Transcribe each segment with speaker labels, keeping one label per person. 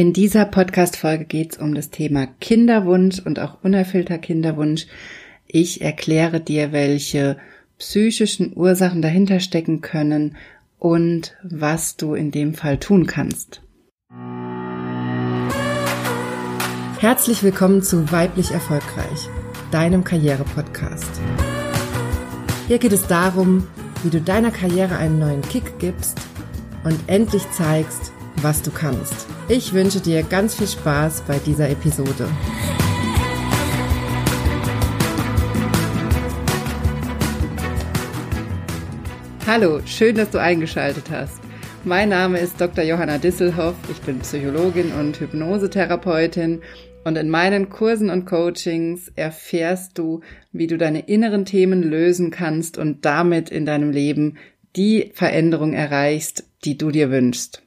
Speaker 1: In dieser Podcast-Folge geht es um das Thema Kinderwunsch und auch unerfüllter Kinderwunsch. Ich erkläre dir, welche psychischen Ursachen dahinter stecken können und was du in dem Fall tun kannst. Herzlich willkommen zu Weiblich Erfolgreich, deinem Karriere-Podcast. Hier geht es darum, wie du deiner Karriere einen neuen Kick gibst und endlich zeigst, was du kannst. Ich wünsche dir ganz viel Spaß bei dieser Episode. Hallo, schön, dass du eingeschaltet hast. Mein Name ist Dr. Johanna Disselhoff. Ich bin Psychologin und Hypnosetherapeutin und in meinen Kursen und Coachings erfährst du, wie du deine inneren Themen lösen kannst und damit in deinem Leben die Veränderung erreichst, die du dir wünschst.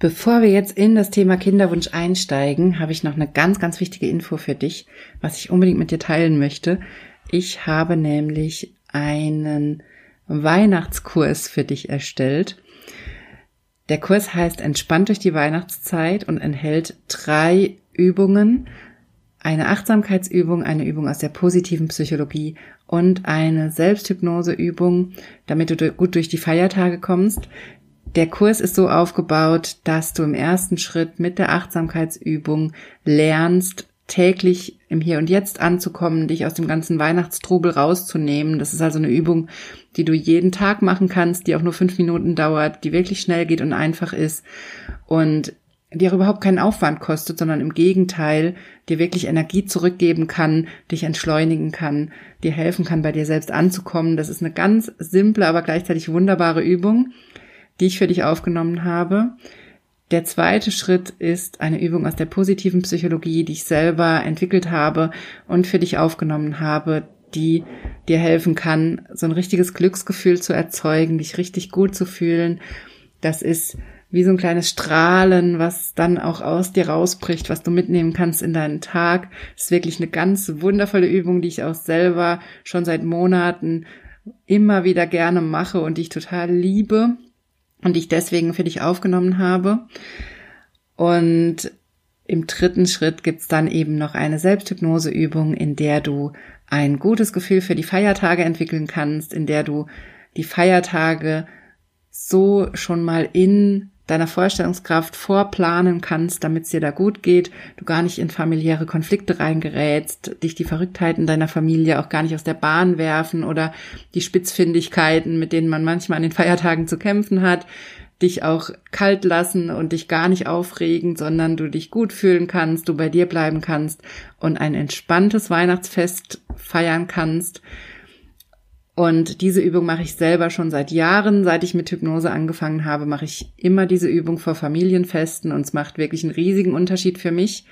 Speaker 1: Bevor wir jetzt in das Thema Kinderwunsch einsteigen, habe ich noch eine ganz, ganz wichtige Info für dich, was ich unbedingt mit dir teilen möchte. Ich habe nämlich einen Weihnachtskurs für dich erstellt. Der Kurs heißt Entspannt durch die Weihnachtszeit und enthält drei Übungen, eine Achtsamkeitsübung, eine Übung aus der positiven Psychologie und eine Selbsthypnoseübung, damit du gut durch die Feiertage kommst. Der Kurs ist so aufgebaut, dass du im ersten Schritt mit der Achtsamkeitsübung lernst, täglich im Hier und Jetzt anzukommen, dich aus dem ganzen Weihnachtstrubel rauszunehmen. Das ist also eine Übung, die du jeden Tag machen kannst, die auch nur fünf Minuten dauert, die wirklich schnell geht und einfach ist und die auch überhaupt keinen Aufwand kostet, sondern im Gegenteil dir wirklich Energie zurückgeben kann, dich entschleunigen kann, dir helfen kann, bei dir selbst anzukommen. Das ist eine ganz simple, aber gleichzeitig wunderbare Übung die ich für dich aufgenommen habe. Der zweite Schritt ist eine Übung aus der positiven Psychologie, die ich selber entwickelt habe und für dich aufgenommen habe, die dir helfen kann, so ein richtiges Glücksgefühl zu erzeugen, dich richtig gut zu fühlen. Das ist wie so ein kleines Strahlen, was dann auch aus dir rausbricht, was du mitnehmen kannst in deinen Tag. Das ist wirklich eine ganz wundervolle Übung, die ich auch selber schon seit Monaten immer wieder gerne mache und die ich total liebe und ich deswegen für dich aufgenommen habe. Und im dritten Schritt gibt's dann eben noch eine Selbsthypnoseübung, in der du ein gutes Gefühl für die Feiertage entwickeln kannst, in der du die Feiertage so schon mal in deiner Vorstellungskraft vorplanen kannst, damit es dir da gut geht, du gar nicht in familiäre Konflikte reingerätst, dich die Verrücktheiten deiner Familie auch gar nicht aus der Bahn werfen oder die Spitzfindigkeiten, mit denen man manchmal an den Feiertagen zu kämpfen hat, dich auch kalt lassen und dich gar nicht aufregen, sondern du dich gut fühlen kannst, du bei dir bleiben kannst und ein entspanntes Weihnachtsfest feiern kannst und diese Übung mache ich selber schon seit Jahren. Seit ich mit Hypnose angefangen habe, mache ich immer diese Übung vor Familienfesten und es macht wirklich einen riesigen Unterschied für mich.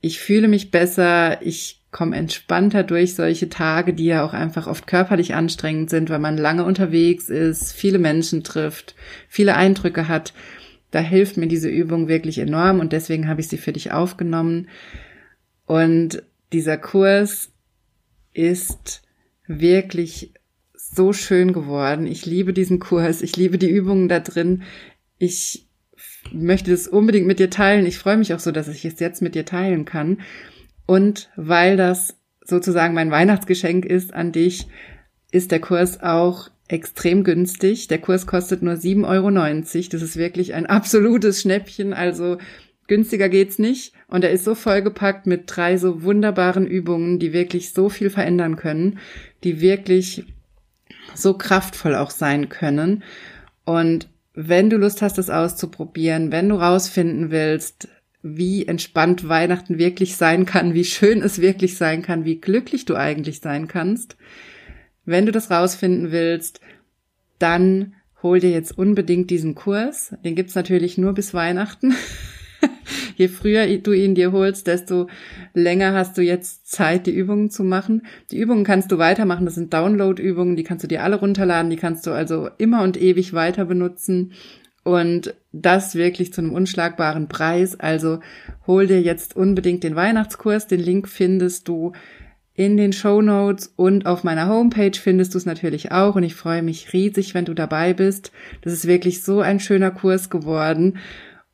Speaker 1: Ich fühle mich besser, ich komme entspannter durch solche Tage, die ja auch einfach oft körperlich anstrengend sind, weil man lange unterwegs ist, viele Menschen trifft, viele Eindrücke hat. Da hilft mir diese Übung wirklich enorm und deswegen habe ich sie für dich aufgenommen. Und dieser Kurs ist wirklich so schön geworden. Ich liebe diesen Kurs. Ich liebe die Übungen da drin. Ich möchte das unbedingt mit dir teilen. Ich freue mich auch so, dass ich es jetzt mit dir teilen kann. Und weil das sozusagen mein Weihnachtsgeschenk ist an dich, ist der Kurs auch extrem günstig. Der Kurs kostet nur 7,90 Euro. Das ist wirklich ein absolutes Schnäppchen. Also günstiger geht's nicht. Und er ist so vollgepackt mit drei so wunderbaren Übungen, die wirklich so viel verändern können, die wirklich so kraftvoll auch sein können. Und wenn du Lust hast, das auszuprobieren, wenn du rausfinden willst, wie entspannt Weihnachten wirklich sein kann, wie schön es wirklich sein kann, wie glücklich du eigentlich sein kannst, wenn du das rausfinden willst, dann hol dir jetzt unbedingt diesen Kurs. Den gibt's natürlich nur bis Weihnachten. je früher du ihn dir holst, desto länger hast du jetzt Zeit, die Übungen zu machen. Die Übungen kannst du weitermachen. Das sind Download-Übungen, die kannst du dir alle runterladen. Die kannst du also immer und ewig weiter benutzen. Und das wirklich zu einem unschlagbaren Preis. Also hol dir jetzt unbedingt den Weihnachtskurs. Den Link findest du in den Show Notes und auf meiner Homepage findest du es natürlich auch und ich freue mich riesig, wenn du dabei bist. Das ist wirklich so ein schöner Kurs geworden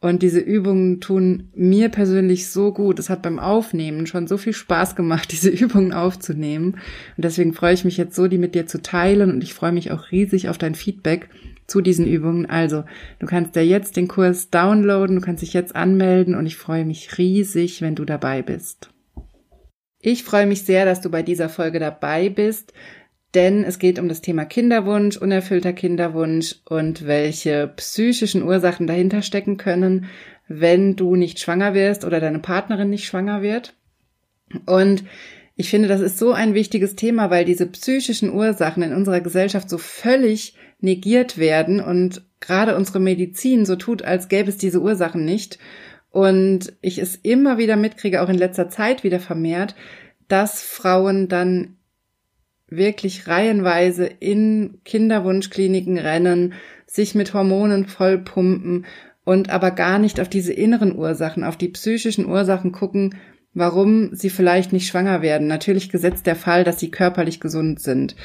Speaker 1: Und diese Übungen tun mir persönlich so gut. Es hat beim Aufnehmen schon so viel Spaß gemacht, diese Übungen aufzunehmen. Und deswegen freue ich mich jetzt so, die mit dir zu teilen. Und ich freue mich auch riesig auf dein Feedback zu diesen Übungen. Also, du kannst ja jetzt den Kurs downloaden, du kannst dich jetzt anmelden und ich freue mich riesig, wenn du dabei bist. Ich freue mich sehr, dass du bei dieser Folge dabei bist denn es geht um das Thema Kinderwunsch, unerfüllter Kinderwunsch und welche psychischen Ursachen dahinter stecken können, wenn du nicht schwanger wirst oder deine Partnerin nicht schwanger wird. Und ich finde, das ist so ein wichtiges Thema, weil diese psychischen Ursachen in unserer Gesellschaft so völlig negiert werden und gerade unsere Medizin so tut, als gäbe es diese Ursachen nicht. Und ich es immer wieder mitkriege, auch in letzter Zeit wieder vermehrt, dass Frauen dann wirklich reihenweise in Kinderwunschkliniken rennen, sich mit Hormonen vollpumpen und aber gar nicht auf diese inneren Ursachen, auf die psychischen Ursachen gucken, warum sie vielleicht nicht schwanger werden. Natürlich gesetzt der Fall, dass sie körperlich gesund sind.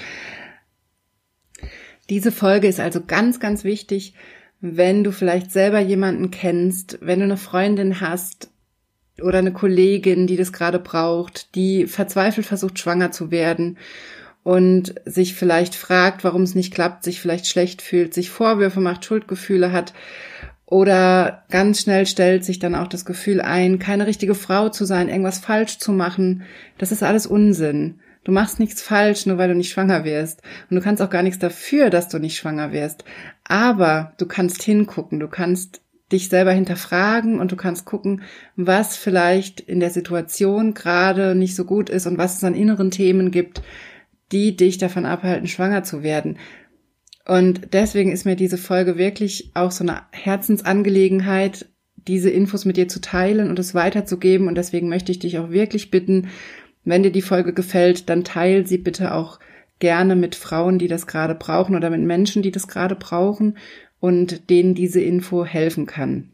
Speaker 1: Diese Folge ist also ganz, ganz wichtig, wenn du vielleicht selber jemanden kennst, wenn du eine Freundin hast oder eine Kollegin, die das gerade braucht, die verzweifelt versucht, schwanger zu werden und sich vielleicht fragt, warum es nicht klappt, sich vielleicht schlecht fühlt, sich Vorwürfe macht, Schuldgefühle hat oder ganz schnell stellt sich dann auch das Gefühl ein, keine richtige Frau zu sein, irgendwas falsch zu machen. Das ist alles Unsinn. Du machst nichts falsch, nur weil du nicht schwanger wirst. Und du kannst auch gar nichts dafür, dass du nicht schwanger wirst. Aber du kannst hingucken, du kannst dich selber hinterfragen und du kannst gucken, was vielleicht in der Situation gerade nicht so gut ist und was es an inneren Themen gibt, die dich davon abhalten, schwanger zu werden. Und deswegen ist mir diese Folge wirklich auch so eine Herzensangelegenheit, diese Infos mit dir zu teilen und es weiterzugeben. Und deswegen möchte ich dich auch wirklich bitten, wenn dir die Folge gefällt, dann teil sie bitte auch gerne mit Frauen, die das gerade brauchen oder mit Menschen, die das gerade brauchen und denen diese Info helfen kann.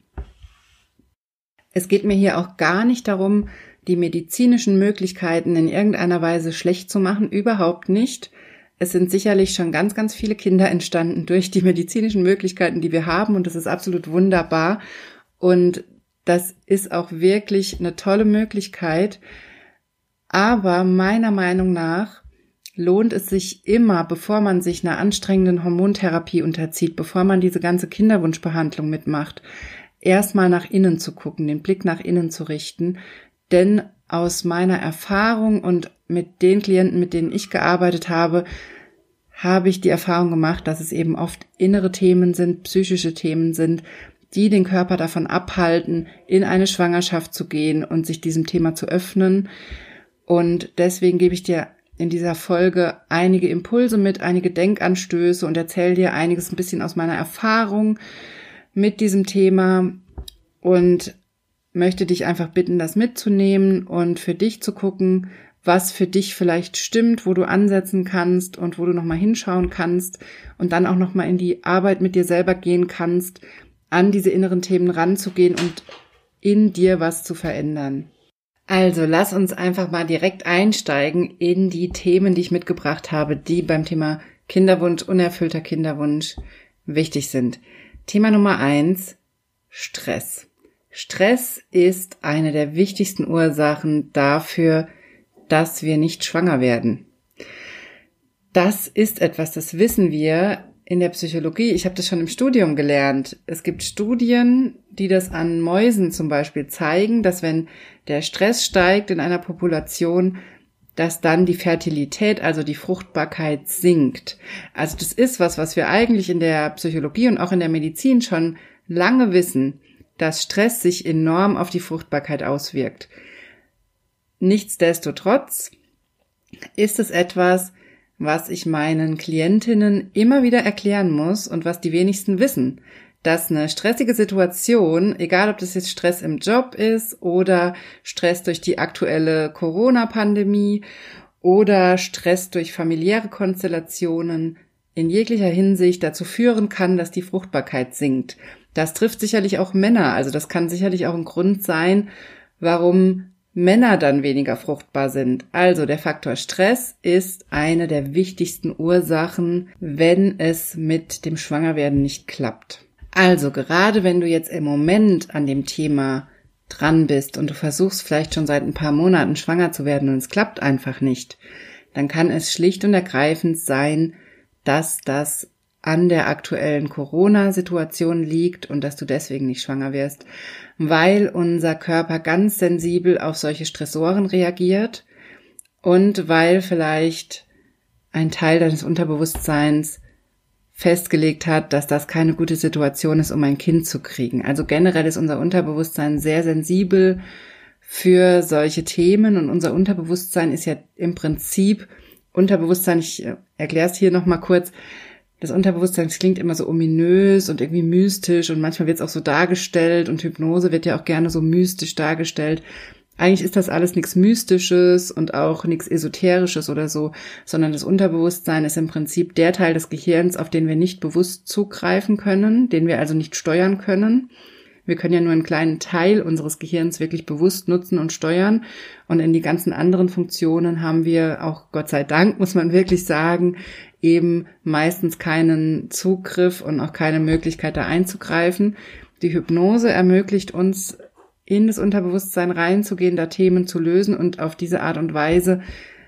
Speaker 1: Es geht mir hier auch gar nicht darum, die medizinischen Möglichkeiten in irgendeiner Weise schlecht zu machen, überhaupt nicht. Es sind sicherlich schon ganz, ganz viele Kinder entstanden durch die medizinischen Möglichkeiten, die wir haben und das ist absolut wunderbar und das ist auch wirklich eine tolle Möglichkeit. Aber meiner Meinung nach lohnt es sich immer, bevor man sich einer anstrengenden Hormontherapie unterzieht, bevor man diese ganze Kinderwunschbehandlung mitmacht, erstmal nach innen zu gucken, den Blick nach innen zu richten, denn aus meiner Erfahrung und mit den Klienten, mit denen ich gearbeitet habe, habe ich die Erfahrung gemacht, dass es eben oft innere Themen sind, psychische Themen sind, die den Körper davon abhalten, in eine Schwangerschaft zu gehen und sich diesem Thema zu öffnen. Und deswegen gebe ich dir in dieser Folge einige Impulse mit, einige Denkanstöße und erzähle dir einiges ein bisschen aus meiner Erfahrung mit diesem Thema und möchte dich einfach bitten, das mitzunehmen und für dich zu gucken, was für dich vielleicht stimmt, wo du ansetzen kannst und wo du nochmal hinschauen kannst und dann auch nochmal in die Arbeit mit dir selber gehen kannst, an diese inneren Themen ranzugehen und in dir was zu verändern. Also lass uns einfach mal direkt einsteigen in die Themen, die ich mitgebracht habe, die beim Thema Kinderwunsch, unerfüllter Kinderwunsch wichtig sind. Thema Nummer eins, Stress. Stress ist eine der wichtigsten Ursachen dafür, dass wir nicht schwanger werden. Das ist etwas, das wissen wir in der Psychologie. Ich habe das schon im Studium gelernt. Es gibt Studien, die das an Mäusen zum Beispiel zeigen, dass wenn der Stress steigt in einer Population, dass dann die Fertilität, also die Fruchtbarkeit sinkt. Also das ist was, was wir eigentlich in der Psychologie und auch in der Medizin schon lange wissen dass Stress sich enorm auf die Fruchtbarkeit auswirkt. Nichtsdestotrotz ist es etwas, was ich meinen Klientinnen immer wieder erklären muss und was die wenigsten wissen, dass eine stressige Situation, egal ob das jetzt Stress im Job ist oder Stress durch die aktuelle Corona-Pandemie oder Stress durch familiäre Konstellationen, in jeglicher Hinsicht dazu führen kann, dass die Fruchtbarkeit sinkt. Das trifft sicherlich auch Männer. Also das kann sicherlich auch ein Grund sein, warum Männer dann weniger fruchtbar sind. Also der Faktor Stress ist eine der wichtigsten Ursachen, wenn es mit dem Schwangerwerden nicht klappt. Also gerade wenn du jetzt im Moment an dem Thema dran bist und du versuchst vielleicht schon seit ein paar Monaten schwanger zu werden und es klappt einfach nicht, dann kann es schlicht und ergreifend sein, dass das an der aktuellen Corona-Situation liegt und dass du deswegen nicht schwanger wirst, weil unser Körper ganz sensibel auf solche Stressoren reagiert und weil vielleicht ein Teil deines Unterbewusstseins festgelegt hat, dass das keine gute Situation ist, um ein Kind zu kriegen. Also generell ist unser Unterbewusstsein sehr sensibel für solche Themen und unser Unterbewusstsein ist ja im Prinzip Unterbewusstsein, ich äh, erkläre es hier nochmal kurz, das Unterbewusstsein das klingt immer so ominös und irgendwie mystisch und manchmal wird es auch so dargestellt und Hypnose wird ja auch gerne so mystisch dargestellt. Eigentlich ist das alles nichts Mystisches und auch nichts Esoterisches oder so, sondern das Unterbewusstsein ist im Prinzip der Teil des Gehirns, auf den wir nicht bewusst zugreifen können, den wir also nicht steuern können. Wir können ja nur einen kleinen Teil unseres Gehirns wirklich bewusst nutzen und steuern. Und in die ganzen anderen Funktionen haben wir auch, Gott sei Dank, muss man wirklich sagen, eben meistens keinen Zugriff und auch keine Möglichkeit da einzugreifen. Die Hypnose ermöglicht uns in das Unterbewusstsein reinzugehen, da Themen zu lösen und auf diese Art und Weise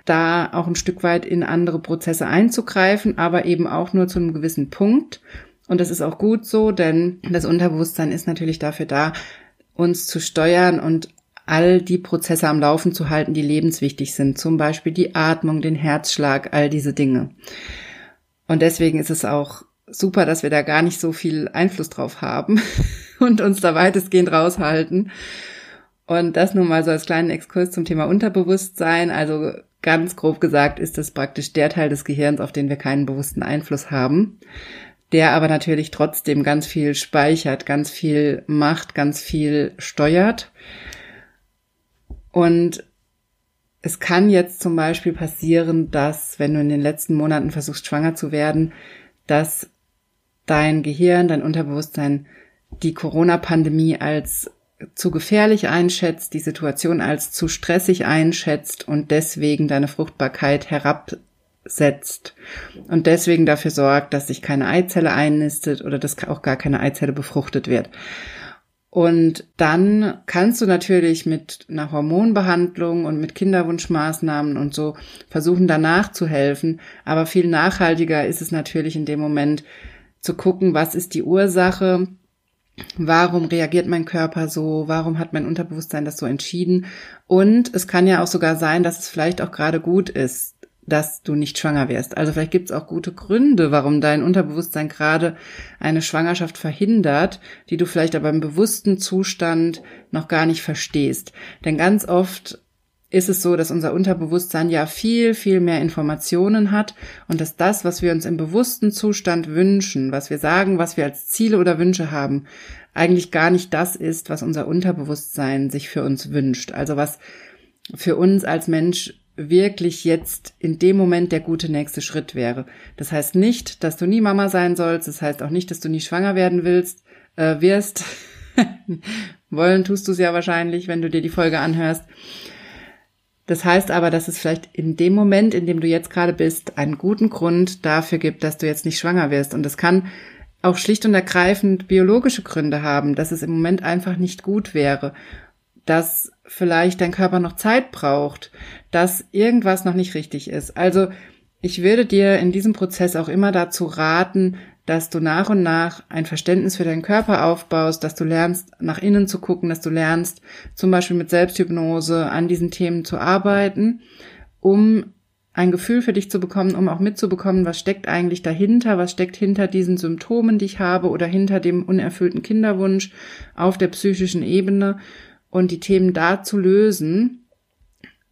Speaker 1: da auch ein Stück weit in andere Prozesse einzugreifen, aber eben auch nur zu einem gewissen Punkt. Und das ist auch gut so, denn das Unterbewusstsein ist natürlich dafür da, uns zu steuern und all die Prozesse am Laufen zu halten, die lebenswichtig sind. Zum Beispiel die Atmung, den Herzschlag, all diese Dinge. Und deswegen ist es auch super, dass wir da gar nicht so viel Einfluss drauf haben und uns da weitestgehend raushalten. Und das nun mal so als kleinen Exkurs zum Thema Unterbewusstsein. Also ganz grob gesagt ist das praktisch der Teil des Gehirns, auf den wir keinen bewussten Einfluss haben, der aber natürlich trotzdem ganz viel speichert, ganz viel macht, ganz viel steuert. Und es kann jetzt zum Beispiel passieren, dass, wenn du in den letzten Monaten versuchst, schwanger zu werden, dass dein Gehirn, dein Unterbewusstsein die Corona-Pandemie als zu gefährlich einschätzt, die Situation als zu stressig einschätzt und deswegen deine Fruchtbarkeit herabsetzt und deswegen dafür sorgt, dass sich keine Eizelle einnistet oder dass auch gar keine Eizelle befruchtet wird. Und dann kannst du natürlich mit einer Hormonbehandlung und mit Kinderwunschmaßnahmen und so versuchen, danach zu helfen. Aber viel nachhaltiger ist es natürlich in dem Moment zu gucken, was ist die Ursache, warum reagiert mein Körper so, warum hat mein Unterbewusstsein das so entschieden. Und es kann ja auch sogar sein, dass es vielleicht auch gerade gut ist, dass du nicht schwanger wirst. Also vielleicht gibt es auch gute Gründe, warum dein Unterbewusstsein gerade eine Schwangerschaft verhindert, die du vielleicht aber im bewussten Zustand noch gar nicht verstehst. Denn ganz oft ist es so, dass unser Unterbewusstsein ja viel, viel mehr Informationen hat und dass das, was wir uns im bewussten Zustand wünschen, was wir sagen, was wir als Ziele oder Wünsche haben, eigentlich gar nicht das ist, was unser Unterbewusstsein sich für uns wünscht. Also was für uns als Mensch wirklich jetzt in dem Moment der gute nächste Schritt wäre. Das heißt nicht, dass du nie Mama sein sollst. Das heißt auch nicht, dass du nie schwanger werden willst, äh, wirst. Wollen tust du es ja wahrscheinlich, wenn du dir die Folge anhörst. Das heißt aber, dass es vielleicht in dem Moment, in dem du jetzt gerade bist, einen guten Grund dafür gibt, dass du jetzt nicht schwanger wirst. Und es kann auch schlicht und ergreifend biologische Gründe haben, dass es im Moment einfach nicht gut wäre, dass vielleicht dein Körper noch Zeit braucht, dass irgendwas noch nicht richtig ist. Also ich würde dir in diesem Prozess auch immer dazu raten, dass du nach und nach ein Verständnis für deinen Körper aufbaust, dass du lernst, nach innen zu gucken, dass du lernst, zum Beispiel mit Selbsthypnose an diesen Themen zu arbeiten, um ein Gefühl für dich zu bekommen, um auch mitzubekommen, was steckt eigentlich dahinter, was steckt hinter diesen Symptomen, die ich habe oder hinter dem unerfüllten Kinderwunsch auf der psychischen Ebene und die Themen da zu lösen.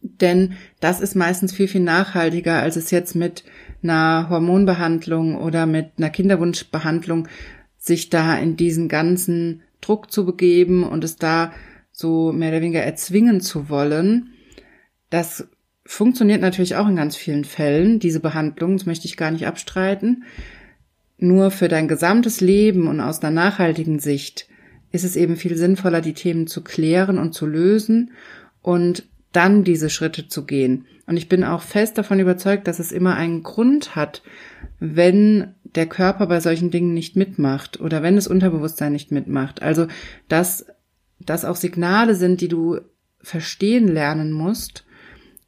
Speaker 1: Denn das ist meistens viel, viel nachhaltiger, als es jetzt mit einer Hormonbehandlung oder mit einer Kinderwunschbehandlung sich da in diesen ganzen Druck zu begeben und es da so mehr oder weniger erzwingen zu wollen. Das funktioniert natürlich auch in ganz vielen Fällen, diese Behandlung, das möchte ich gar nicht abstreiten. Nur für dein gesamtes Leben und aus einer nachhaltigen Sicht ist es eben viel sinnvoller, die Themen zu klären und zu lösen und dann diese Schritte zu gehen. Und ich bin auch fest davon überzeugt, dass es immer einen Grund hat, wenn der Körper bei solchen Dingen nicht mitmacht oder wenn das Unterbewusstsein nicht mitmacht. Also, dass das auch Signale sind, die du verstehen lernen musst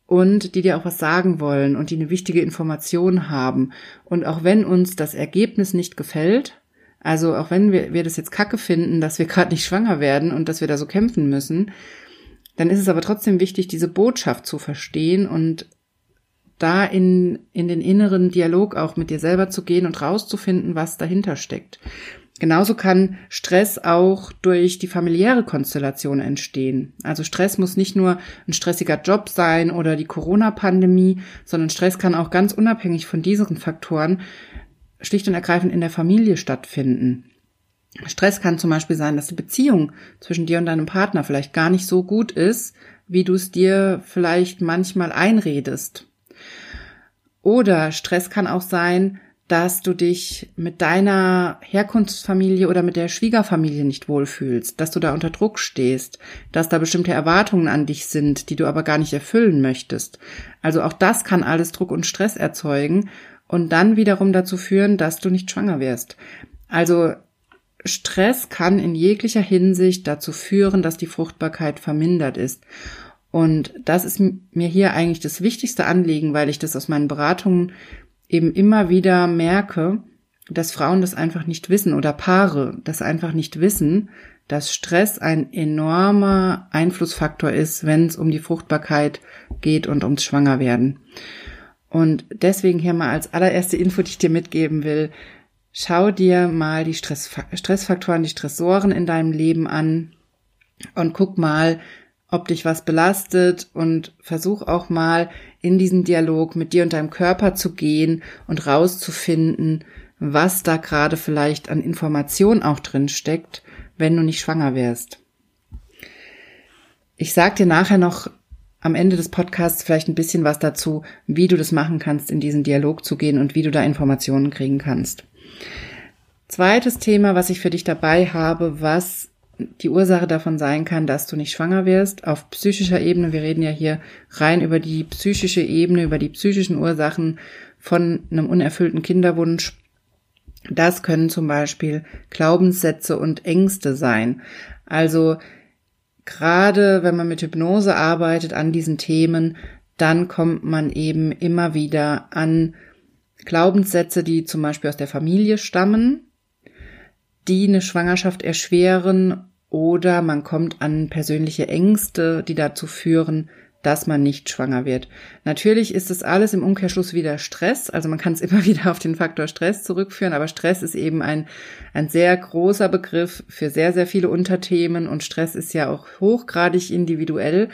Speaker 1: und die dir auch was sagen wollen und die eine wichtige Information haben. Und auch wenn uns das Ergebnis nicht gefällt, also auch wenn wir, wir das jetzt kacke finden, dass wir gerade nicht schwanger werden und dass wir da so kämpfen müssen, dann ist es aber trotzdem wichtig, diese Botschaft zu verstehen und da in, in den inneren Dialog auch mit dir selber zu gehen und rauszufinden, was dahinter steckt. Genauso kann Stress auch durch die familiäre Konstellation entstehen. Also Stress muss nicht nur ein stressiger Job sein oder die Corona-Pandemie, sondern Stress kann auch ganz unabhängig von diesen Faktoren schlicht und ergreifend in der Familie stattfinden. Stress kann zum Beispiel sein, dass die Beziehung zwischen dir und deinem Partner vielleicht gar nicht so gut ist, wie du es dir vielleicht manchmal einredest. Oder Stress kann auch sein, dass du dich mit deiner Herkunftsfamilie oder mit der Schwiegerfamilie nicht wohlfühlst, dass du da unter Druck stehst, dass da bestimmte Erwartungen an dich sind, die du aber gar nicht erfüllen möchtest. Also auch das kann alles Druck und Stress erzeugen und dann wiederum dazu führen, dass du nicht schwanger wirst. Also Stress kann in jeglicher Hinsicht dazu führen, dass die Fruchtbarkeit vermindert ist. Und das ist mir hier eigentlich das wichtigste Anliegen, weil ich das aus meinen Beratungen eben immer wieder merke, dass Frauen das einfach nicht wissen oder Paare das einfach nicht wissen, dass Stress ein enormer Einflussfaktor ist, wenn es um die Fruchtbarkeit geht und ums Schwangerwerden. Und deswegen hier mal als allererste Info, die ich dir mitgeben will, schau dir mal die Stress, Stressfaktoren, die Stressoren in deinem Leben an und guck mal, ob dich was belastet und versuch auch mal in diesen Dialog mit dir und deinem Körper zu gehen und rauszufinden, was da gerade vielleicht an Information auch drin steckt, wenn du nicht schwanger wärst. Ich sag dir nachher noch am Ende des Podcasts vielleicht ein bisschen was dazu, wie du das machen kannst, in diesen Dialog zu gehen und wie du da Informationen kriegen kannst. Zweites Thema, was ich für dich dabei habe, was die Ursache davon sein kann, dass du nicht schwanger wirst, auf psychischer Ebene. Wir reden ja hier rein über die psychische Ebene, über die psychischen Ursachen von einem unerfüllten Kinderwunsch. Das können zum Beispiel Glaubenssätze und Ängste sein. Also gerade wenn man mit Hypnose arbeitet an diesen Themen, dann kommt man eben immer wieder an Glaubenssätze, die zum Beispiel aus der Familie stammen, die eine Schwangerschaft erschweren oder man kommt an persönliche Ängste, die dazu führen, dass man nicht schwanger wird. Natürlich ist es alles im Umkehrschluss wieder Stress. Also man kann es immer wieder auf den Faktor Stress zurückführen, aber Stress ist eben ein, ein sehr großer Begriff für sehr, sehr viele Unterthemen und Stress ist ja auch hochgradig individuell.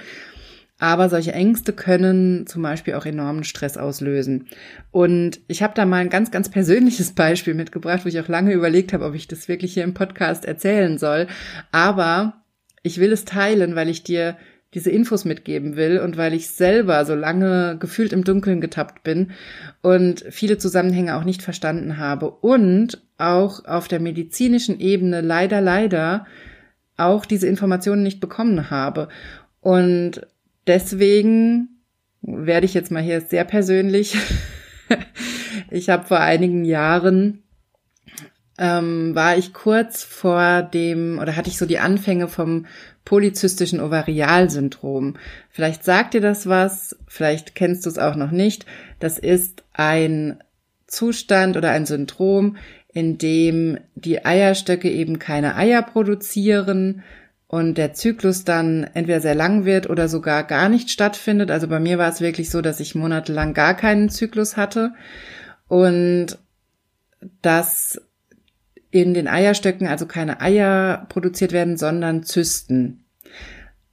Speaker 1: Aber solche Ängste können zum Beispiel auch enormen Stress auslösen. Und ich habe da mal ein ganz, ganz persönliches Beispiel mitgebracht, wo ich auch lange überlegt habe, ob ich das wirklich hier im Podcast erzählen soll. Aber ich will es teilen, weil ich dir diese Infos mitgeben will und weil ich selber so lange gefühlt im Dunkeln getappt bin und viele Zusammenhänge auch nicht verstanden habe und auch auf der medizinischen Ebene leider, leider auch diese Informationen nicht bekommen habe. Und deswegen werde ich jetzt mal hier sehr persönlich. ich habe vor einigen Jahren ähm, war ich kurz vor dem oder hatte ich so die Anfänge vom polyzystischen Ovarialsyndrom. Vielleicht sagt dir das was, vielleicht kennst du es auch noch nicht. Das ist ein Zustand oder ein Syndrom, in dem die Eierstöcke eben keine Eier produzieren und der Zyklus dann entweder sehr lang wird oder sogar gar nicht stattfindet. Also bei mir war es wirklich so, dass ich monatelang gar keinen Zyklus hatte und dass in den Eierstöcken also keine Eier produziert werden, sondern Zysten.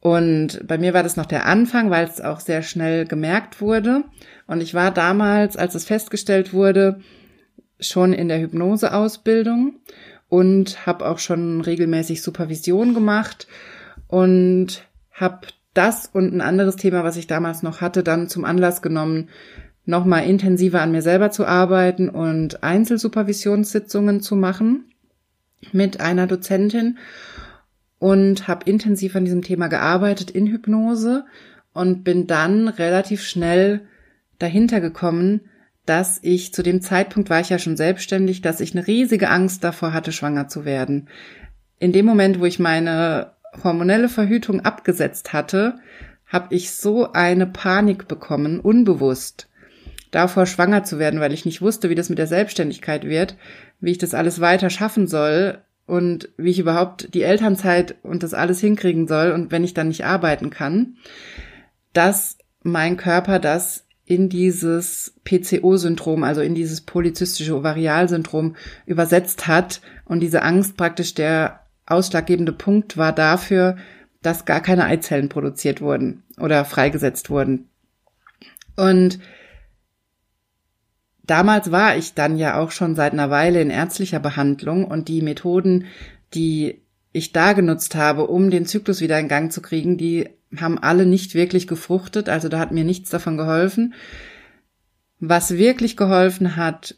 Speaker 1: Und bei mir war das noch der Anfang, weil es auch sehr schnell gemerkt wurde. Und ich war damals, als es festgestellt wurde, schon in der Hypnoseausbildung und habe auch schon regelmäßig Supervision gemacht und habe das und ein anderes Thema, was ich damals noch hatte, dann zum Anlass genommen, nochmal intensiver an mir selber zu arbeiten und Einzelsupervisionssitzungen zu machen mit einer Dozentin und habe intensiv an diesem Thema gearbeitet in Hypnose und bin dann relativ schnell dahinter gekommen, dass ich zu dem Zeitpunkt war ich ja schon selbstständig, dass ich eine riesige Angst davor hatte, schwanger zu werden. In dem Moment, wo ich meine hormonelle Verhütung abgesetzt hatte, habe ich so eine Panik bekommen, unbewusst, davor schwanger zu werden, weil ich nicht wusste, wie das mit der Selbstständigkeit wird, wie ich das alles weiter schaffen soll und wie ich überhaupt die Elternzeit und das alles hinkriegen soll und wenn ich dann nicht arbeiten kann, dass mein Körper das in dieses PCO-Syndrom, also in dieses polyzystische Ovarialsyndrom übersetzt hat und diese Angst praktisch der ausschlaggebende Punkt war dafür, dass gar keine Eizellen produziert wurden oder freigesetzt wurden. Und damals war ich dann ja auch schon seit einer Weile in ärztlicher Behandlung und die Methoden, die ich da genutzt habe, um den Zyklus wieder in Gang zu kriegen, die haben alle nicht wirklich gefruchtet, also da hat mir nichts davon geholfen. Was wirklich geholfen hat,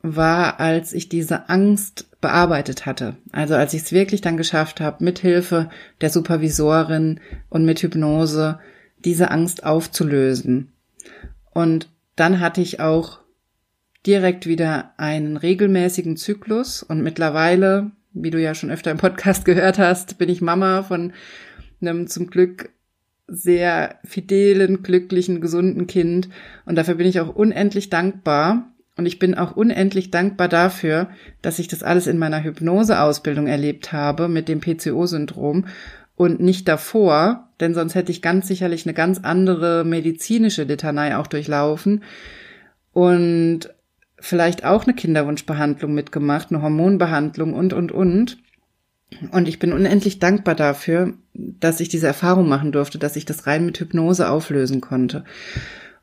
Speaker 1: war, als ich diese Angst bearbeitet hatte. Also als ich es wirklich dann geschafft habe, mit Hilfe der Supervisorin und mit Hypnose diese Angst aufzulösen. Und dann hatte ich auch direkt wieder einen regelmäßigen Zyklus und mittlerweile, wie du ja schon öfter im Podcast gehört hast, bin ich Mama von einem zum Glück sehr fidelen, glücklichen, gesunden Kind und dafür bin ich auch unendlich dankbar und ich bin auch unendlich dankbar dafür, dass ich das alles in meiner Hypnoseausbildung erlebt habe mit dem PCO-Syndrom und nicht davor, denn sonst hätte ich ganz sicherlich eine ganz andere medizinische Litanei auch durchlaufen und vielleicht auch eine Kinderwunschbehandlung mitgemacht, eine Hormonbehandlung und, und, und. Und ich bin unendlich dankbar dafür, dass ich diese Erfahrung machen durfte, dass ich das rein mit Hypnose auflösen konnte.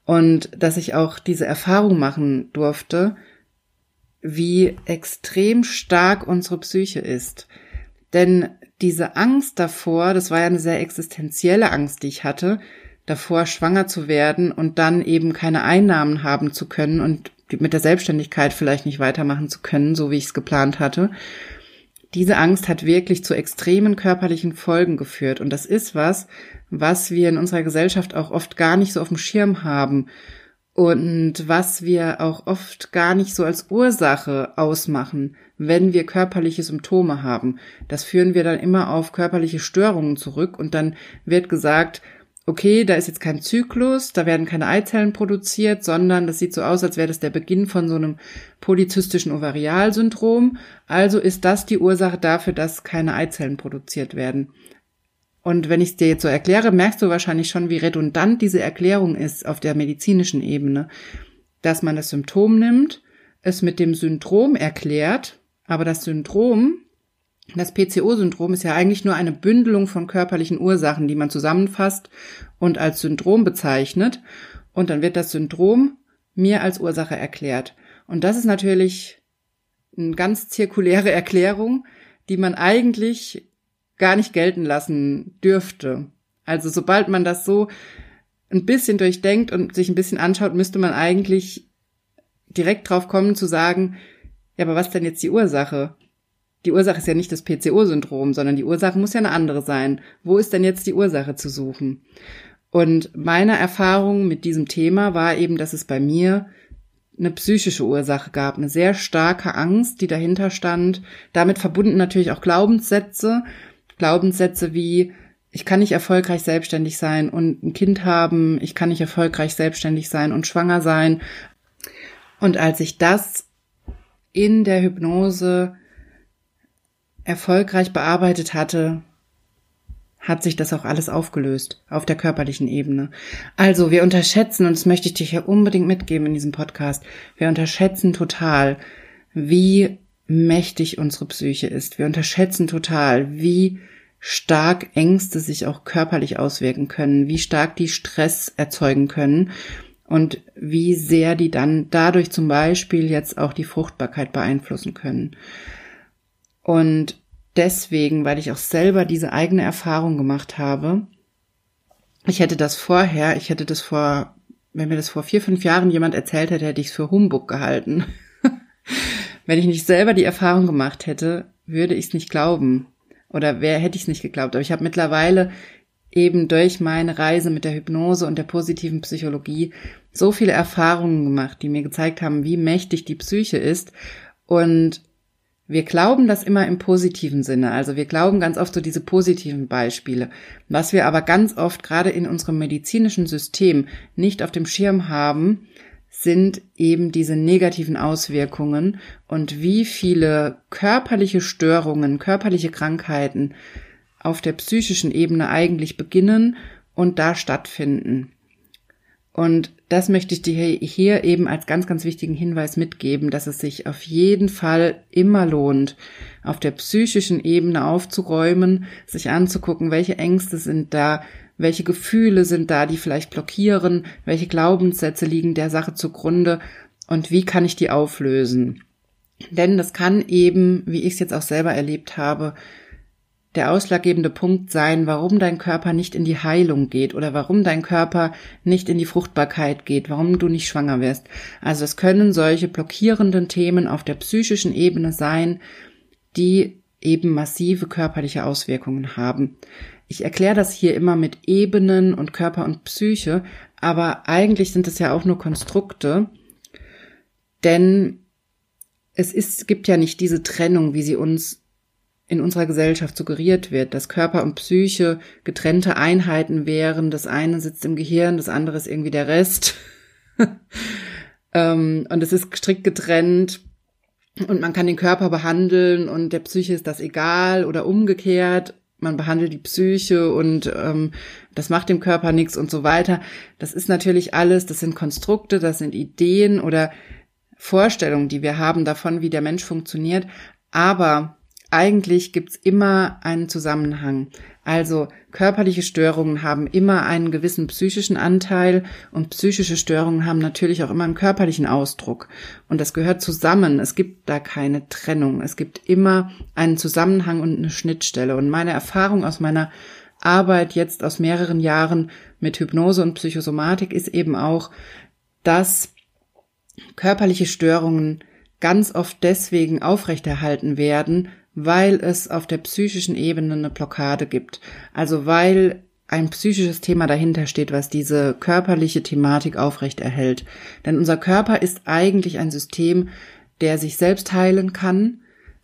Speaker 1: Und dass ich auch diese Erfahrung machen durfte, wie extrem stark unsere Psyche ist. Denn diese Angst davor, das war ja eine sehr existenzielle Angst, die ich hatte, davor schwanger zu werden und dann eben keine Einnahmen haben zu können und mit der Selbstständigkeit vielleicht nicht weitermachen zu können, so wie ich es geplant hatte. Diese Angst hat wirklich zu extremen körperlichen Folgen geführt. Und das ist was, was wir in unserer Gesellschaft auch oft gar nicht so auf dem Schirm haben und was wir auch oft gar nicht so als Ursache ausmachen, wenn wir körperliche Symptome haben. Das führen wir dann immer auf körperliche Störungen zurück und dann wird gesagt, okay, da ist jetzt kein Zyklus, da werden keine Eizellen produziert, sondern das sieht so aus, als wäre das der Beginn von so einem polyzystischen Ovarialsyndrom. Also ist das die Ursache dafür, dass keine Eizellen produziert werden. Und wenn ich es dir jetzt so erkläre, merkst du wahrscheinlich schon, wie redundant diese Erklärung ist auf der medizinischen Ebene, dass man das Symptom nimmt, es mit dem Syndrom erklärt, aber das Syndrom, das PCO-Syndrom ist ja eigentlich nur eine Bündelung von körperlichen Ursachen, die man zusammenfasst und als Syndrom bezeichnet. Und dann wird das Syndrom mir als Ursache erklärt. Und das ist natürlich eine ganz zirkuläre Erklärung, die man eigentlich gar nicht gelten lassen dürfte. Also sobald man das so ein bisschen durchdenkt und sich ein bisschen anschaut, müsste man eigentlich direkt drauf kommen zu sagen, ja, aber was denn jetzt die Ursache? Die Ursache ist ja nicht das PCO-Syndrom, sondern die Ursache muss ja eine andere sein. Wo ist denn jetzt die Ursache zu suchen? Und meine Erfahrung mit diesem Thema war eben, dass es bei mir eine psychische Ursache gab, eine sehr starke Angst, die dahinter stand, damit verbunden natürlich auch Glaubenssätze, Glaubenssätze wie, ich kann nicht erfolgreich selbstständig sein und ein Kind haben, ich kann nicht erfolgreich selbstständig sein und schwanger sein. Und als ich das in der Hypnose erfolgreich bearbeitet hatte, hat sich das auch alles aufgelöst auf der körperlichen Ebene. Also wir unterschätzen, und das möchte ich dir hier unbedingt mitgeben in diesem Podcast, wir unterschätzen total, wie mächtig unsere Psyche ist. Wir unterschätzen total, wie stark Ängste sich auch körperlich auswirken können, wie stark die Stress erzeugen können und wie sehr die dann dadurch zum Beispiel jetzt auch die Fruchtbarkeit beeinflussen können. Und deswegen, weil ich auch selber diese eigene Erfahrung gemacht habe, ich hätte das vorher, ich hätte das vor, wenn mir das vor vier, fünf Jahren jemand erzählt hätte, hätte ich es für Humbug gehalten. Wenn ich nicht selber die Erfahrung gemacht hätte, würde ich es nicht glauben. Oder wer hätte ich es nicht geglaubt. Aber ich habe mittlerweile eben durch meine Reise mit der Hypnose und der positiven Psychologie so viele Erfahrungen gemacht, die mir gezeigt haben, wie mächtig die Psyche ist. Und wir glauben das immer im positiven Sinne. Also wir glauben ganz oft so diese positiven Beispiele. Was wir aber ganz oft gerade in unserem medizinischen System nicht auf dem Schirm haben, sind eben diese negativen Auswirkungen und wie viele körperliche Störungen, körperliche Krankheiten auf der psychischen Ebene eigentlich beginnen und da stattfinden. Und das möchte ich dir hier eben als ganz, ganz wichtigen Hinweis mitgeben, dass es sich auf jeden Fall immer lohnt, auf der psychischen Ebene aufzuräumen, sich anzugucken, welche Ängste sind da, welche Gefühle sind da, die vielleicht blockieren, welche Glaubenssätze liegen der Sache zugrunde und wie kann ich die auflösen. Denn das kann eben, wie ich es jetzt auch selber erlebt habe, der ausschlaggebende Punkt sein, warum dein Körper nicht in die Heilung geht oder warum dein Körper nicht in die Fruchtbarkeit geht, warum du nicht schwanger wirst. Also es können solche blockierenden Themen auf der psychischen Ebene sein, die eben massive körperliche Auswirkungen haben. Ich erkläre das hier immer mit Ebenen und Körper und Psyche, aber eigentlich sind es ja auch nur Konstrukte, denn es ist, gibt ja nicht diese Trennung, wie sie uns in unserer Gesellschaft suggeriert wird, dass Körper und Psyche getrennte Einheiten wären. Das eine sitzt im Gehirn, das andere ist irgendwie der Rest. ähm, und es ist strikt getrennt und man kann den Körper behandeln und der Psyche ist das egal oder umgekehrt. Man behandelt die Psyche und ähm, das macht dem Körper nichts und so weiter. Das ist natürlich alles, das sind Konstrukte, das sind Ideen oder Vorstellungen, die wir haben davon, wie der Mensch funktioniert. Aber eigentlich gibt's immer einen Zusammenhang. Also körperliche Störungen haben immer einen gewissen psychischen Anteil und psychische Störungen haben natürlich auch immer einen körperlichen Ausdruck. Und das gehört zusammen. Es gibt da keine Trennung. Es gibt immer einen Zusammenhang und eine Schnittstelle. Und meine Erfahrung aus meiner Arbeit jetzt aus mehreren Jahren mit Hypnose und Psychosomatik ist eben auch, dass körperliche Störungen ganz oft deswegen aufrechterhalten werden, weil es auf der psychischen Ebene eine Blockade gibt. Also weil ein psychisches Thema dahinter steht, was diese körperliche Thematik aufrecht erhält. Denn unser Körper ist eigentlich ein System, der sich selbst heilen kann.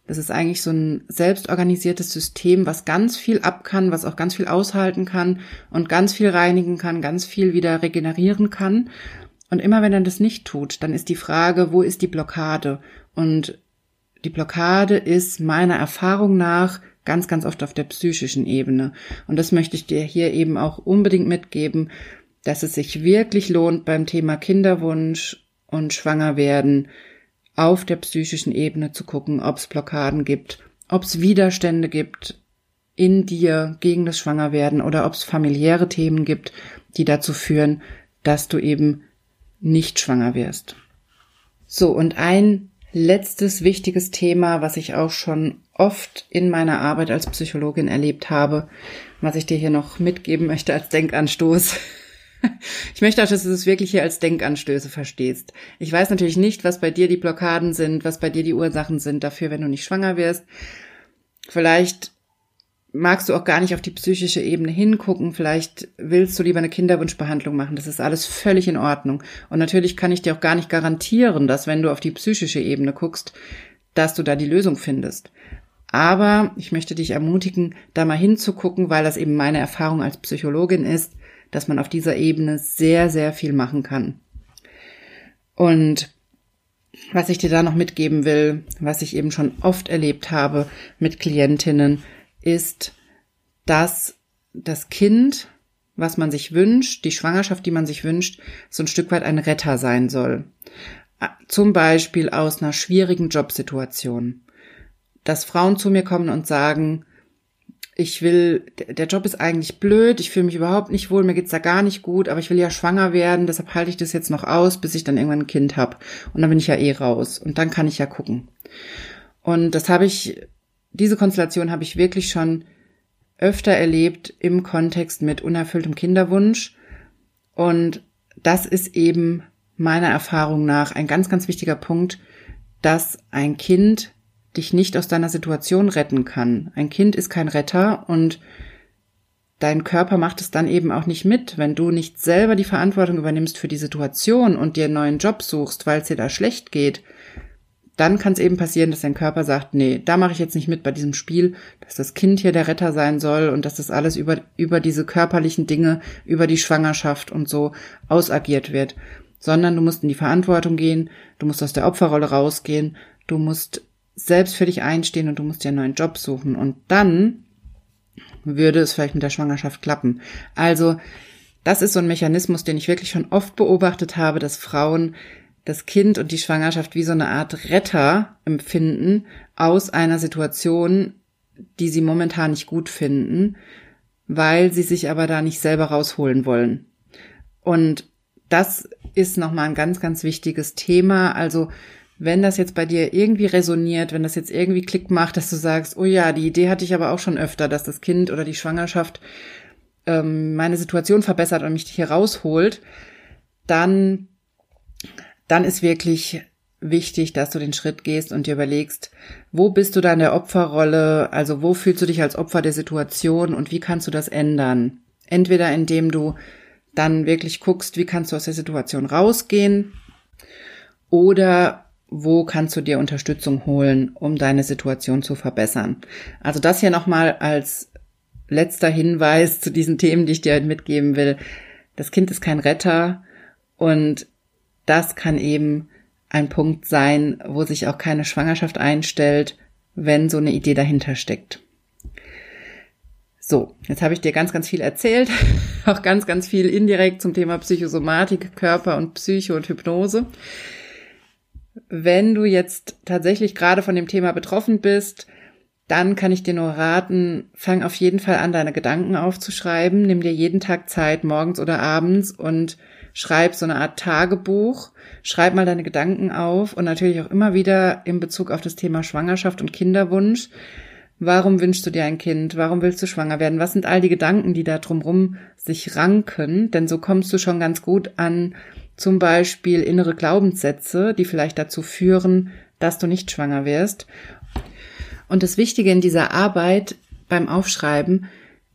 Speaker 1: Das ist eigentlich so ein selbstorganisiertes System, was ganz viel ab kann, was auch ganz viel aushalten kann und ganz viel reinigen kann, ganz viel wieder regenerieren kann. Und immer wenn er das nicht tut, dann ist die Frage, wo ist die Blockade? Und die Blockade ist meiner Erfahrung nach ganz, ganz oft auf der psychischen Ebene. Und das möchte ich dir hier eben auch unbedingt mitgeben, dass es sich wirklich lohnt beim Thema Kinderwunsch und Schwangerwerden auf der psychischen Ebene zu gucken, ob es Blockaden gibt, ob es Widerstände gibt in dir gegen das Schwangerwerden oder ob es familiäre Themen gibt, die dazu führen, dass du eben nicht schwanger wirst. So, und ein letztes wichtiges Thema, was ich auch schon oft in meiner Arbeit als Psychologin erlebt habe, was ich dir hier noch mitgeben möchte als Denkanstoß. Ich möchte auch, dass du es wirklich hier als Denkanstöße verstehst. Ich weiß natürlich nicht, was bei dir die Blockaden sind, was bei dir die Ursachen sind dafür, wenn du nicht schwanger wirst. Vielleicht magst du auch gar nicht auf die psychische Ebene hingucken. Vielleicht willst du lieber eine Kinderwunschbehandlung machen. Das ist alles völlig in Ordnung. Und natürlich kann ich dir auch gar nicht garantieren, dass wenn du auf die psychische Ebene guckst, dass du da die Lösung findest. Aber ich möchte dich ermutigen, da mal hinzugucken, weil das eben meine Erfahrung als Psychologin ist, dass man auf dieser Ebene sehr, sehr viel machen kann. Und was ich dir da noch mitgeben will, was ich eben schon oft erlebt habe mit Klientinnen, ist, dass das Kind, was man sich wünscht, die Schwangerschaft, die man sich wünscht, so ein Stück weit ein Retter sein soll. Zum Beispiel aus einer schwierigen Jobsituation. Dass Frauen zu mir kommen und sagen, ich will, der Job ist eigentlich blöd, ich fühle mich überhaupt nicht wohl, mir geht's da gar nicht gut, aber ich will ja schwanger werden, deshalb halte ich das jetzt noch aus, bis ich dann irgendwann ein Kind habe. Und dann bin ich ja eh raus. Und dann kann ich ja gucken. Und das habe ich diese Konstellation habe ich wirklich schon öfter erlebt im Kontext mit unerfülltem Kinderwunsch. Und das ist eben meiner Erfahrung nach ein ganz, ganz wichtiger Punkt, dass ein Kind dich nicht aus deiner Situation retten kann. Ein Kind ist kein Retter und dein Körper macht es dann eben auch nicht mit, wenn du nicht selber die Verantwortung übernimmst für die Situation und dir einen neuen Job suchst, weil es dir da schlecht geht, dann kann es eben passieren, dass dein Körper sagt, nee, da mache ich jetzt nicht mit bei diesem Spiel, dass das Kind hier der Retter sein soll und dass das alles über, über diese körperlichen Dinge, über die Schwangerschaft und so ausagiert wird. Sondern du musst in die Verantwortung gehen, du musst aus der Opferrolle rausgehen, du musst selbst für dich einstehen und du musst dir einen neuen Job suchen. Und dann würde es vielleicht mit der Schwangerschaft klappen. Also, das ist so ein Mechanismus, den ich wirklich schon oft beobachtet habe, dass Frauen das Kind und die Schwangerschaft wie so eine Art Retter empfinden aus einer Situation, die sie momentan nicht gut finden, weil sie sich aber da nicht selber rausholen wollen. Und das ist nochmal ein ganz, ganz wichtiges Thema. Also wenn das jetzt bei dir irgendwie resoniert, wenn das jetzt irgendwie Klick macht, dass du sagst, oh ja, die Idee hatte ich aber auch schon öfter, dass das Kind oder die Schwangerschaft ähm, meine Situation verbessert und mich hier rausholt, dann, dann ist wirklich wichtig, dass du den Schritt gehst und dir überlegst, wo bist du da in der Opferrolle, also wo fühlst du dich als Opfer der Situation und wie kannst du das ändern? Entweder indem du dann wirklich guckst, wie kannst du aus der Situation rausgehen oder wo kannst du dir Unterstützung holen, um deine Situation zu verbessern. Also das hier nochmal als letzter Hinweis zu diesen Themen, die ich dir mitgeben will. Das Kind ist kein Retter und das kann eben ein Punkt sein, wo sich auch keine Schwangerschaft einstellt, wenn so eine Idee dahinter steckt. So, jetzt habe ich dir ganz, ganz viel erzählt, auch ganz, ganz viel indirekt zum Thema Psychosomatik, Körper und Psycho und Hypnose. Wenn du jetzt tatsächlich gerade von dem Thema betroffen bist, dann kann ich dir nur raten, fang auf jeden Fall an, deine Gedanken aufzuschreiben. Nimm dir jeden Tag Zeit, morgens oder abends und schreib so eine Art Tagebuch. Schreib mal deine Gedanken auf und natürlich auch immer wieder in Bezug auf das Thema Schwangerschaft und Kinderwunsch. Warum wünschst du dir ein Kind? Warum willst du schwanger werden? Was sind all die Gedanken, die da drumrum sich ranken? Denn so kommst du schon ganz gut an zum Beispiel innere Glaubenssätze, die vielleicht dazu führen, dass du nicht schwanger wirst. Und das Wichtige in dieser Arbeit beim Aufschreiben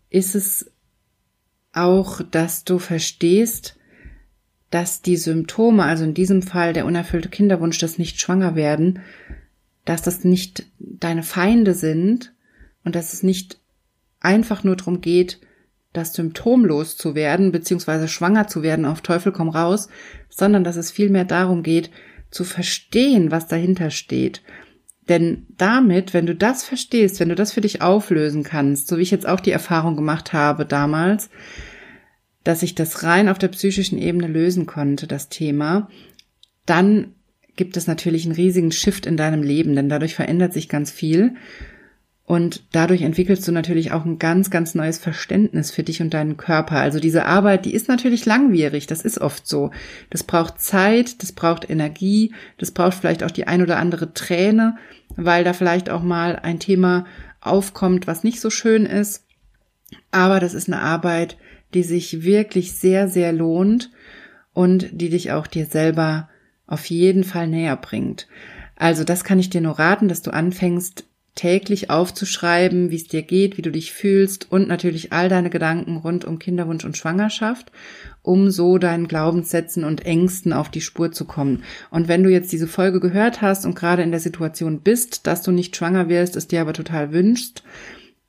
Speaker 1: ist es auch, dass du verstehst, dass die Symptome, also in diesem Fall der unerfüllte Kinderwunsch, das nicht schwanger werden, dass das nicht deine Feinde sind und dass es nicht einfach nur darum geht, das symptomlos zu werden, beziehungsweise schwanger zu werden auf Teufel komm raus, sondern dass es vielmehr darum geht, zu verstehen, was dahinter steht. Denn damit, wenn du das verstehst, wenn du das für dich auflösen kannst, so wie ich jetzt auch die Erfahrung gemacht habe damals, dass ich das rein auf der psychischen Ebene lösen konnte, das Thema, dann gibt es natürlich einen riesigen Shift in deinem Leben, denn dadurch verändert sich ganz viel. Und dadurch entwickelst du natürlich auch ein ganz, ganz neues Verständnis für dich und deinen Körper. Also diese Arbeit, die ist natürlich langwierig. Das ist oft so. Das braucht Zeit, das braucht Energie, das braucht vielleicht auch die ein oder andere Träne, weil da vielleicht auch mal ein Thema aufkommt, was nicht so schön ist. Aber das ist eine Arbeit, die sich wirklich sehr, sehr lohnt und die dich auch dir selber auf jeden Fall näher bringt. Also das kann ich dir nur raten, dass du anfängst, täglich aufzuschreiben, wie es dir geht, wie du dich fühlst und natürlich all deine Gedanken rund um Kinderwunsch und Schwangerschaft, um so deinen Glaubenssätzen und Ängsten auf die Spur zu kommen. Und wenn du jetzt diese Folge gehört hast und gerade in der Situation bist, dass du nicht schwanger wirst, es dir aber total wünschst,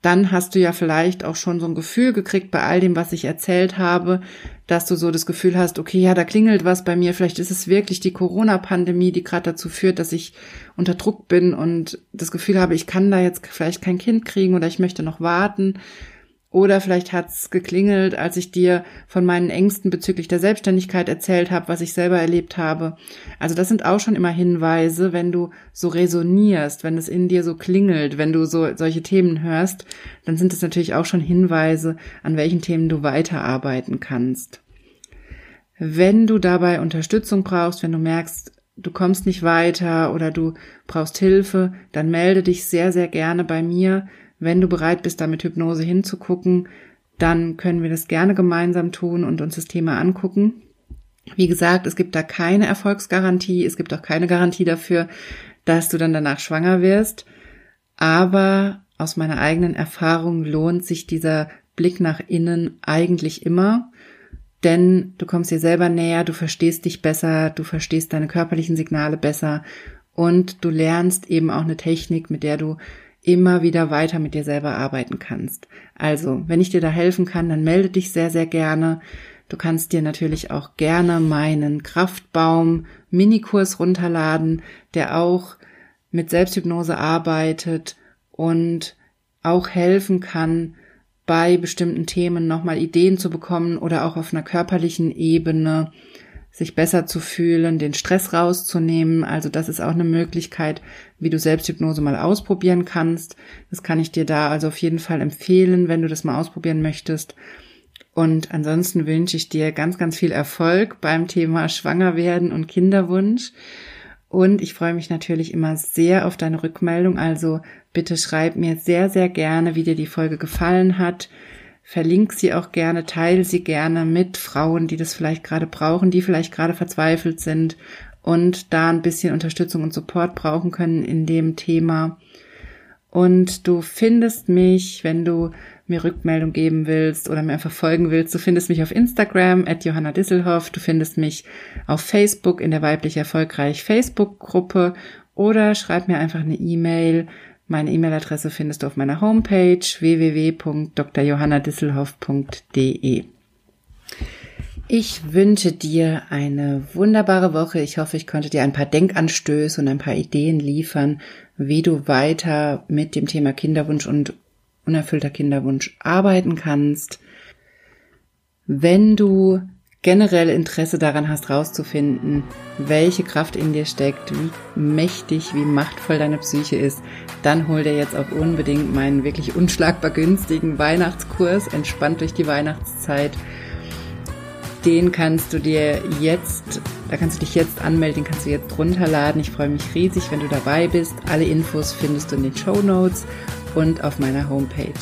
Speaker 1: dann hast du ja vielleicht auch schon so ein Gefühl gekriegt bei all dem, was ich erzählt habe, dass du so das Gefühl hast, okay, ja, da klingelt was bei mir, vielleicht ist es wirklich die Corona-Pandemie, die gerade dazu führt, dass ich unter Druck bin und das Gefühl habe, ich kann da jetzt vielleicht kein Kind kriegen oder ich möchte noch warten. Oder vielleicht hat's geklingelt, als ich dir von meinen Ängsten bezüglich der Selbstständigkeit erzählt habe, was ich selber erlebt habe. Also das sind auch schon immer Hinweise, wenn du so resonierst, wenn es in dir so klingelt, wenn du so solche Themen hörst, dann sind es natürlich auch schon Hinweise, an welchen Themen du weiterarbeiten kannst. Wenn du dabei Unterstützung brauchst, wenn du merkst, du kommst nicht weiter oder du brauchst Hilfe, dann melde dich sehr, sehr gerne bei mir. Wenn du bereit bist, da mit Hypnose hinzugucken, dann können wir das gerne gemeinsam tun und uns das Thema angucken. Wie gesagt, es gibt da keine Erfolgsgarantie, es gibt auch keine Garantie dafür, dass du dann danach schwanger wirst. Aber aus meiner eigenen Erfahrung lohnt sich dieser Blick nach innen eigentlich immer, denn du kommst dir selber näher, du verstehst dich besser, du verstehst deine körperlichen Signale besser und du lernst eben auch eine Technik, mit der du immer wieder weiter mit dir selber arbeiten kannst. Also, wenn ich dir da helfen kann, dann melde dich sehr, sehr gerne. Du kannst dir natürlich auch gerne meinen Kraftbaum Minikurs runterladen, der auch mit Selbsthypnose arbeitet und auch helfen kann, bei bestimmten Themen nochmal Ideen zu bekommen oder auch auf einer körperlichen Ebene sich besser zu fühlen, den Stress rauszunehmen. Also das ist auch eine Möglichkeit, wie du Selbsthypnose mal ausprobieren kannst. Das kann ich dir da also auf jeden Fall empfehlen, wenn du das mal ausprobieren möchtest. Und ansonsten wünsche ich dir ganz, ganz viel Erfolg beim Thema Schwangerwerden und Kinderwunsch. Und ich freue mich natürlich immer sehr auf deine Rückmeldung. Also bitte schreib mir sehr, sehr gerne, wie dir die Folge gefallen hat. Verlink sie auch gerne, teile sie gerne mit Frauen, die das vielleicht gerade brauchen, die vielleicht gerade verzweifelt sind und da ein bisschen Unterstützung und Support brauchen können in dem Thema. Und du findest mich, wenn du mir Rückmeldung geben willst oder mir einfach folgen willst, du findest mich auf Instagram at Johanna Disselhoff, du findest mich auf Facebook in der weiblich erfolgreich Facebook-Gruppe oder schreib mir einfach eine E-Mail. Meine E-Mail-Adresse findest du auf meiner Homepage www.drjohannadisselhoff.de. Ich wünsche dir eine wunderbare Woche. Ich hoffe, ich konnte dir ein paar Denkanstöße und ein paar Ideen liefern, wie du weiter mit dem Thema Kinderwunsch und unerfüllter Kinderwunsch arbeiten kannst. Wenn du generell Interesse daran hast, rauszufinden, welche Kraft in dir steckt, wie mächtig, wie machtvoll deine Psyche ist, dann hol dir jetzt auch unbedingt meinen wirklich unschlagbar günstigen Weihnachtskurs, entspannt durch die Weihnachtszeit. Den kannst du dir jetzt, da kannst du dich jetzt anmelden, den kannst du jetzt runterladen. Ich freue mich riesig, wenn du dabei bist. Alle Infos findest du in den Show Notes und auf meiner Homepage.